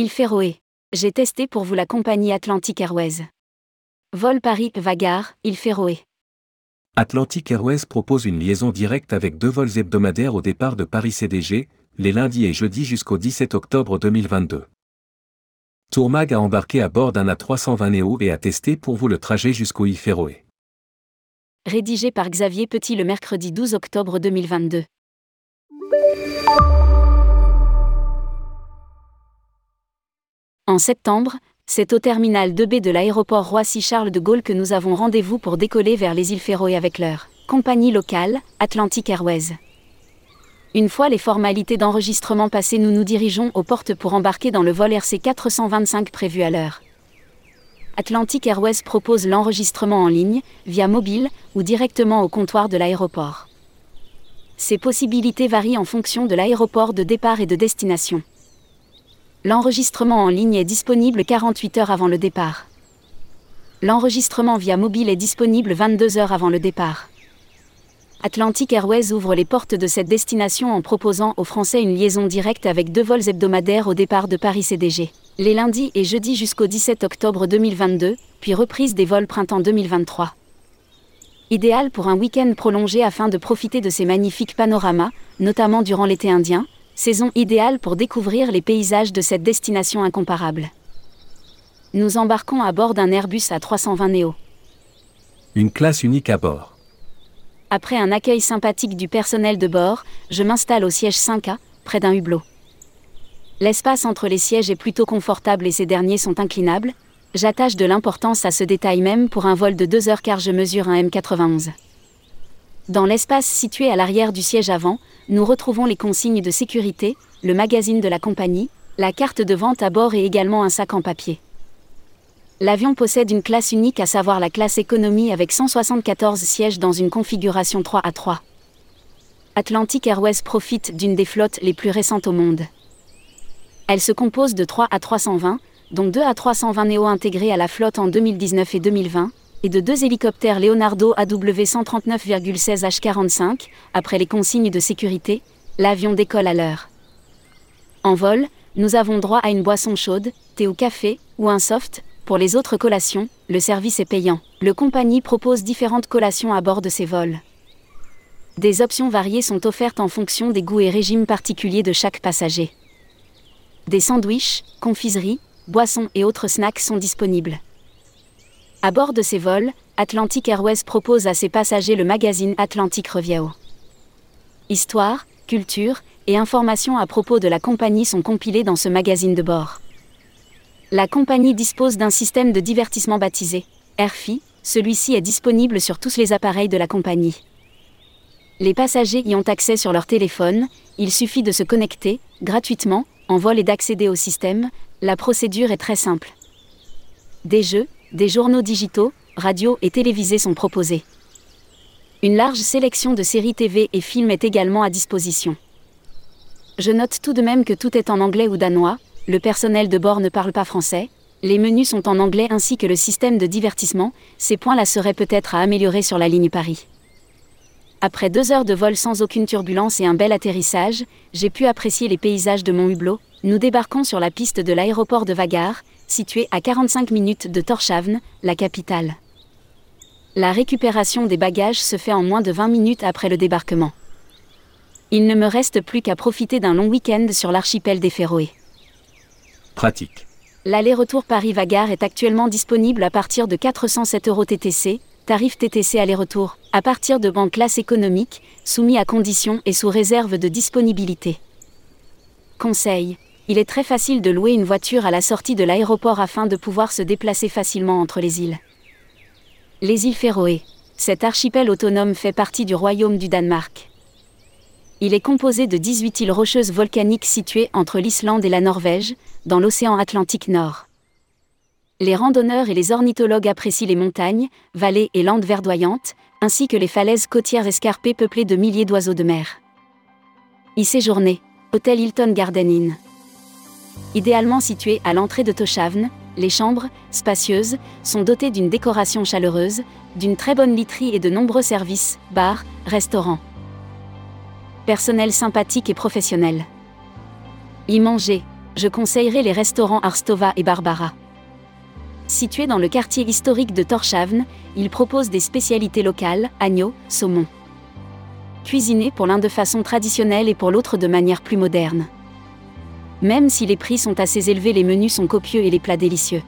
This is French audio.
Il Féroé. J'ai testé pour vous la compagnie Atlantic Airways. Vol Paris-Vagar, Il Féroé. Atlantic Airways propose une liaison directe avec deux vols hebdomadaires au départ de Paris CDG, les lundis et jeudis jusqu'au 17 octobre 2022. Tourmag a embarqué à bord d'un A320 Neo et a testé pour vous le trajet jusqu'au île Féroé. Rédigé par Xavier Petit le mercredi 12 octobre 2022. En septembre, c'est au terminal 2B de l'aéroport Roissy-Charles de Gaulle que nous avons rendez-vous pour décoller vers les îles Féroé avec leur compagnie locale, Atlantic Airways. Une fois les formalités d'enregistrement passées, nous nous dirigeons aux portes pour embarquer dans le vol RC 425 prévu à l'heure. Atlantic Airways propose l'enregistrement en ligne, via mobile ou directement au comptoir de l'aéroport. Ces possibilités varient en fonction de l'aéroport de départ et de destination. L'enregistrement en ligne est disponible 48 heures avant le départ. L'enregistrement via mobile est disponible 22 heures avant le départ. Atlantic Airways ouvre les portes de cette destination en proposant aux Français une liaison directe avec deux vols hebdomadaires au départ de Paris CDG, les lundis et jeudis jusqu'au 17 octobre 2022, puis reprise des vols printemps 2023. Idéal pour un week-end prolongé afin de profiter de ces magnifiques panoramas, notamment durant l'été indien, saison idéale pour découvrir les paysages de cette destination incomparable. Nous embarquons à bord d'un Airbus A320 Neo. Une classe unique à bord. Après un accueil sympathique du personnel de bord, je m'installe au siège 5A, près d'un hublot. L'espace entre les sièges est plutôt confortable et ces derniers sont inclinables. J'attache de l'importance à ce détail même pour un vol de 2 heures car je mesure un M91. Dans l'espace situé à l'arrière du siège avant, nous retrouvons les consignes de sécurité, le magazine de la compagnie, la carte de vente à bord et également un sac en papier. L'avion possède une classe unique à savoir la classe économie avec 174 sièges dans une configuration 3 à 3. Atlantic Airways profite d'une des flottes les plus récentes au monde. Elle se compose de 3 à 320, dont 2 à 320 Neo intégrés à la flotte en 2019 et 2020, et de deux hélicoptères Leonardo AW 139,16 H45, après les consignes de sécurité, l'avion décolle à l'heure. En vol, nous avons droit à une boisson chaude, thé ou café, ou un soft, pour les autres collations, le service est payant. Le compagnie propose différentes collations à bord de ses vols. Des options variées sont offertes en fonction des goûts et régimes particuliers de chaque passager. Des sandwichs, confiseries, boissons et autres snacks sont disponibles. À bord de ces vols, Atlantic Airways propose à ses passagers le magazine Atlantic Review. Histoire, culture et informations à propos de la compagnie sont compilées dans ce magazine de bord. La compagnie dispose d'un système de divertissement baptisé AirFi, celui-ci est disponible sur tous les appareils de la compagnie. Les passagers y ont accès sur leur téléphone, il suffit de se connecter, gratuitement, en vol et d'accéder au système, la procédure est très simple. Des jeux, des journaux digitaux, radio et télévisés sont proposés. Une large sélection de séries TV et films est également à disposition. Je note tout de même que tout est en anglais ou danois, le personnel de bord ne parle pas français, les menus sont en anglais ainsi que le système de divertissement, ces points-là seraient peut-être à améliorer sur la ligne Paris. Après deux heures de vol sans aucune turbulence et un bel atterrissage, j'ai pu apprécier les paysages de Mont Hublot. Nous débarquons sur la piste de l'aéroport de Vagar, situé à 45 minutes de Torshavn, la capitale. La récupération des bagages se fait en moins de 20 minutes après le débarquement. Il ne me reste plus qu'à profiter d'un long week-end sur l'archipel des Féroé pratique. L'aller-retour Paris-Vagar est actuellement disponible à partir de 407 euros TTC, tarif TTC aller-retour, à partir de banque classe économique, soumis à conditions et sous réserve de disponibilité. Conseil. Il est très facile de louer une voiture à la sortie de l'aéroport afin de pouvoir se déplacer facilement entre les îles. Les îles Féroé. Cet archipel autonome fait partie du royaume du Danemark. Il est composé de 18 îles rocheuses volcaniques situées entre l'Islande et la Norvège, dans l'océan Atlantique Nord. Les randonneurs et les ornithologues apprécient les montagnes, vallées et landes verdoyantes, ainsi que les falaises côtières escarpées peuplées de milliers d'oiseaux de mer. Y séjourner, Hôtel Hilton Garden Inn. Idéalement situées à l'entrée de Toshavn, les chambres, spacieuses, sont dotées d'une décoration chaleureuse, d'une très bonne literie et de nombreux services, bars, restaurants. Personnel sympathique et professionnel. Y manger, je conseillerais les restaurants Arstova et Barbara. Situés dans le quartier historique de Torshavn, ils proposent des spécialités locales, agneaux, saumon. Cuisinés pour l'un de façon traditionnelle et pour l'autre de manière plus moderne. Même si les prix sont assez élevés, les menus sont copieux et les plats délicieux.